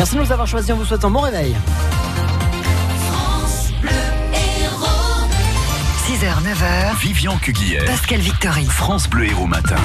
Merci de nous avoir choisis. On vous souhaite un bon réveil. 6h, 9h. Vivian Cuguière. Pascal Victory. France Bleu Héros Matin.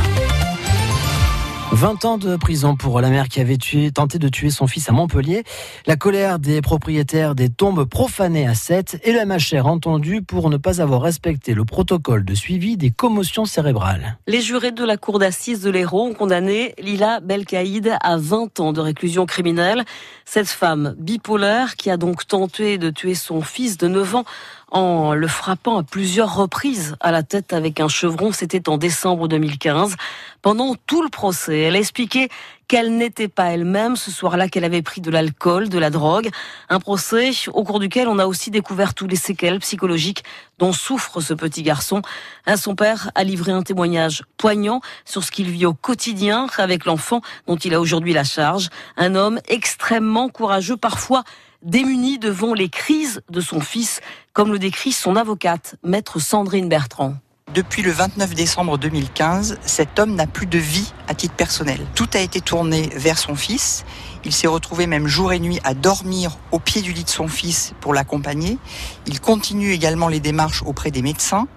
20 ans de prison pour la mère qui avait tenté de tuer son fils à Montpellier. La colère des propriétaires des tombes profanées à 7 et le MHR entendu pour ne pas avoir respecté le protocole de suivi des commotions cérébrales. Les jurés de la cour d'assises de l'Hérault ont condamné Lila Belkaïd à 20 ans de réclusion criminelle. Cette femme bipolaire qui a donc tenté de tuer son fils de 9 ans en le frappant à plusieurs reprises à la tête avec un chevron. C'était en décembre 2015. Pendant tout le procès, elle a expliqué qu'elle n'était pas elle-même ce soir-là, qu'elle avait pris de l'alcool, de la drogue. Un procès au cours duquel on a aussi découvert tous les séquelles psychologiques dont souffre ce petit garçon. Son père a livré un témoignage poignant sur ce qu'il vit au quotidien avec l'enfant dont il a aujourd'hui la charge. Un homme extrêmement courageux, parfois démuni devant les crises de son fils, comme le décrit son avocate, maître Sandrine Bertrand. Depuis le 29 décembre 2015, cet homme n'a plus de vie à titre personnel. Tout a été tourné vers son fils. Il s'est retrouvé même jour et nuit à dormir au pied du lit de son fils pour l'accompagner. Il continue également les démarches auprès des médecins.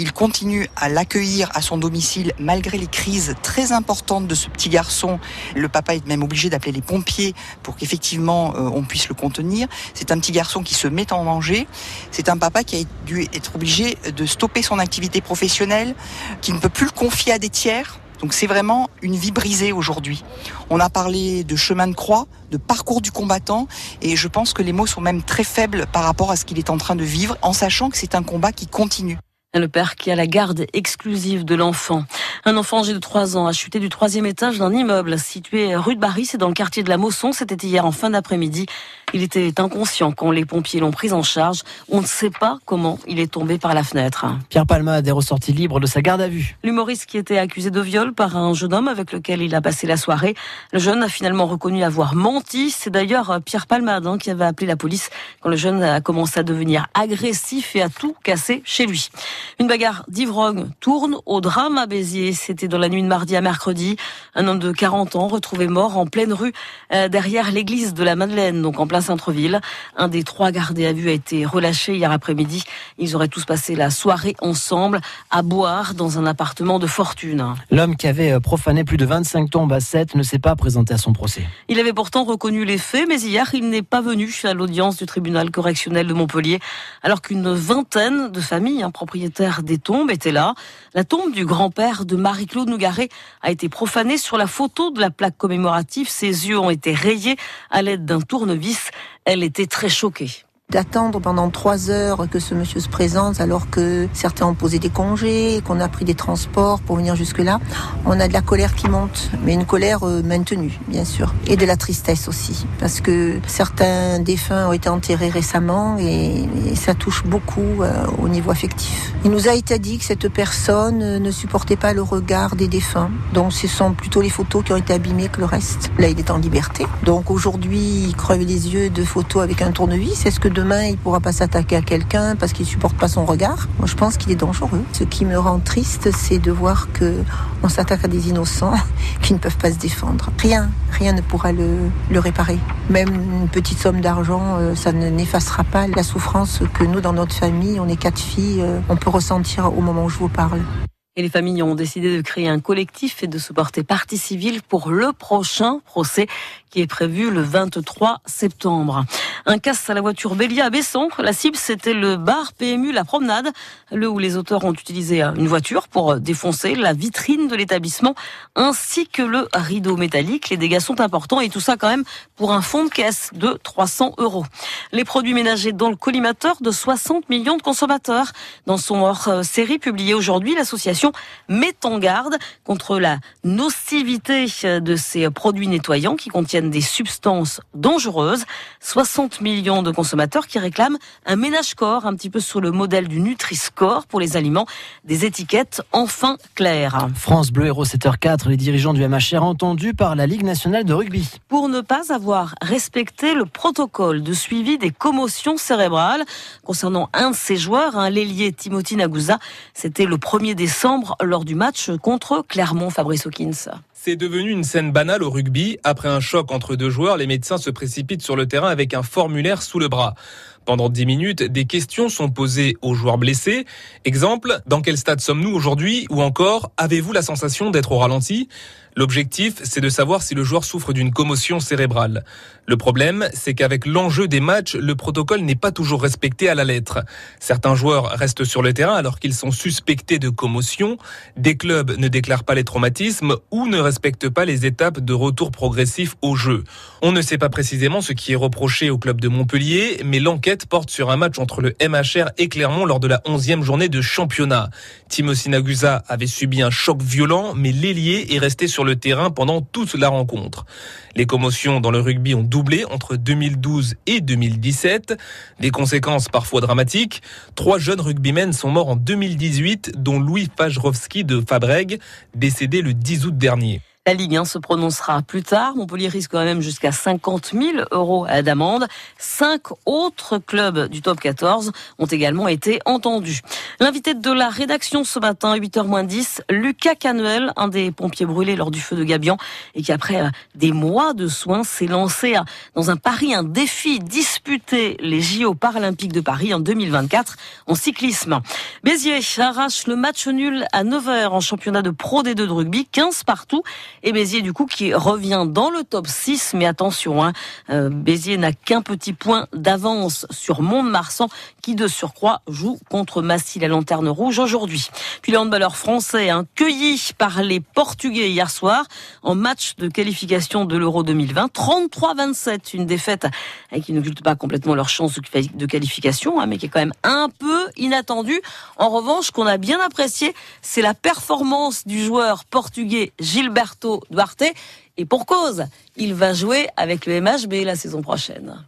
Il continue à l'accueillir à son domicile malgré les crises très importantes de ce petit garçon. Le papa est même obligé d'appeler les pompiers pour qu'effectivement euh, on puisse le contenir. C'est un petit garçon qui se met en danger. C'est un papa qui a dû être obligé de stopper son activité professionnelle, qui ne peut plus le confier à des tiers. Donc c'est vraiment une vie brisée aujourd'hui. On a parlé de chemin de croix, de parcours du combattant, et je pense que les mots sont même très faibles par rapport à ce qu'il est en train de vivre, en sachant que c'est un combat qui continue. Le père qui a la garde exclusive de l'enfant. Un enfant âgé de 3 ans a chuté du troisième étage d'un immeuble situé rue de Barry, c'est dans le quartier de la Mosson. C'était hier en fin d'après-midi. Il était inconscient quand les pompiers l'ont pris en charge. On ne sait pas comment il est tombé par la fenêtre. Pierre Palmade est ressorti libre de sa garde à vue. L'humoriste qui était accusé de viol par un jeune homme avec lequel il a passé la soirée. Le jeune a finalement reconnu avoir menti. C'est d'ailleurs Pierre Palmade hein, qui avait appelé la police quand le jeune a commencé à devenir agressif et à tout casser chez lui. Une bagarre d'ivrogne tourne au drame à Béziers. C'était dans la nuit de mardi à mercredi. Un homme de 40 ans retrouvé mort en pleine rue euh, derrière l'église de la Madeleine, donc en plein centre-ville. Un des trois gardés à vue a été relâché hier après-midi. Ils auraient tous passé la soirée ensemble à boire dans un appartement de fortune. L'homme qui avait euh, profané plus de 25 tombes à 7 ne s'est pas présenté à son procès. Il avait pourtant reconnu les faits, mais hier, il n'est pas venu à l'audience du tribunal correctionnel de Montpellier, alors qu'une vingtaine de familles, un des tombes, étaient là. La tombe du grand-père de Marie-Claude Nougaret a été profanée sur la photo de la plaque commémorative. Ses yeux ont été rayés à l'aide d'un tournevis. Elle était très choquée d'attendre pendant trois heures que ce monsieur se présente alors que certains ont posé des congés, qu'on a pris des transports pour venir jusque-là. On a de la colère qui monte, mais une colère euh, maintenue, bien sûr. Et de la tristesse aussi, parce que certains défunts ont été enterrés récemment et, ça touche beaucoup euh, au niveau affectif. Il nous a été dit que cette personne ne supportait pas le regard des défunts, donc ce sont plutôt les photos qui ont été abîmées que le reste. Là, il est en liberté. Donc aujourd'hui, il les yeux de photos avec un tournevis. Est-ce que demain, il pourra pas s'attaquer à quelqu'un parce qu'il supporte pas son regard. Moi, je pense qu'il est dangereux. Ce qui me rend triste, c'est de voir que on s'attaque à des innocents qui ne peuvent pas se défendre. Rien, rien ne pourra le, le réparer. Même une petite somme d'argent, euh, ça ne n'effacera pas la souffrance que nous, dans notre famille, on est quatre filles, euh, on peut ressentir au moment où je vous parle. Et les familles ont décidé de créer un collectif et de se porter partie civile pour le prochain procès qui est prévu le 23 septembre. Un casse à la voiture Bélier à Besson. La cible, c'était le bar PMU La Promenade, le où les auteurs ont utilisé une voiture pour défoncer la vitrine de l'établissement ainsi que le rideau métallique. Les dégâts sont importants et tout ça quand même pour un fonds de caisse de 300 euros. Les produits ménagers dans le collimateur de 60 millions de consommateurs. Dans son hors série publié aujourd'hui, l'association met en garde contre la nocivité de ces produits nettoyants qui contiennent des substances dangereuses. 60 millions de consommateurs qui réclament un ménage-corps, un petit peu sur le modèle du Nutri-Score pour les aliments, des étiquettes enfin claires. France Bleu Héros 7h4, les dirigeants du MHR entendus par la Ligue nationale de rugby. Pour ne pas avoir respecté le protocole de suivi des commotions cérébrales concernant un de ses joueurs, un l'ailier Timothy Nagusa, c'était le 1er décembre lors du match contre Clermont Fabrice Hawkins. C'est devenu une scène banale au rugby. Après un choc entre deux joueurs, les médecins se précipitent sur le terrain avec un formulaire sous le bras. Pendant 10 minutes, des questions sont posées aux joueurs blessés. Exemple, dans quel stade sommes-nous aujourd'hui Ou encore, avez-vous la sensation d'être au ralenti? L'objectif, c'est de savoir si le joueur souffre d'une commotion cérébrale. Le problème, c'est qu'avec l'enjeu des matchs, le protocole n'est pas toujours respecté à la lettre. Certains joueurs restent sur le terrain alors qu'ils sont suspectés de commotion. Des clubs ne déclarent pas les traumatismes ou ne respectent pas les étapes de retour progressif au jeu. On ne sait pas précisément ce qui est reproché au club de Montpellier, mais l'enquête porte sur un match entre le MHR et Clermont lors de la 11e journée de championnat. Timo Sinagusa avait subi un choc violent, mais l'ailier est resté sur le terrain pendant toute la rencontre. Les commotions dans le rugby ont doublé entre 2012 et 2017. Des conséquences parfois dramatiques. Trois jeunes rugbymen sont morts en 2018, dont Louis Fajrovski de Fabreg, décédé le 10 août dernier. La Ligue 1 se prononcera plus tard. Montpellier risque quand même jusqu'à 50 000 euros d'amende. Cinq autres clubs du top 14 ont également été entendus. L'invité de la rédaction ce matin, 8h10, Lucas Canuel, un des pompiers brûlés lors du feu de Gabian et qui après euh, des mois de soins s'est lancé dans un pari, un défi, disputer les JO paralympiques de Paris en 2024 en cyclisme. Béziers arrache le match nul à 9h en championnat de Pro D2 de rugby, 15 partout et Béziers, du coup, qui revient dans le top 6. Mais attention, hein, euh, Béziers n'a qu'un petit point d'avance sur Mont-de-Marsan, qui de surcroît joue contre Massy, la lanterne rouge, aujourd'hui. Puis les handballeurs français, hein, cueillis par les Portugais hier soir, en match de qualification de l'Euro 2020. 33-27, une défaite hein, qui n'occulte pas complètement leur chance de qualification, hein, mais qui est quand même un peu inattendue. En revanche, qu'on a bien apprécié, c'est la performance du joueur portugais Gilberto Duarte. Et pour cause, il va jouer avec le MHB la saison prochaine.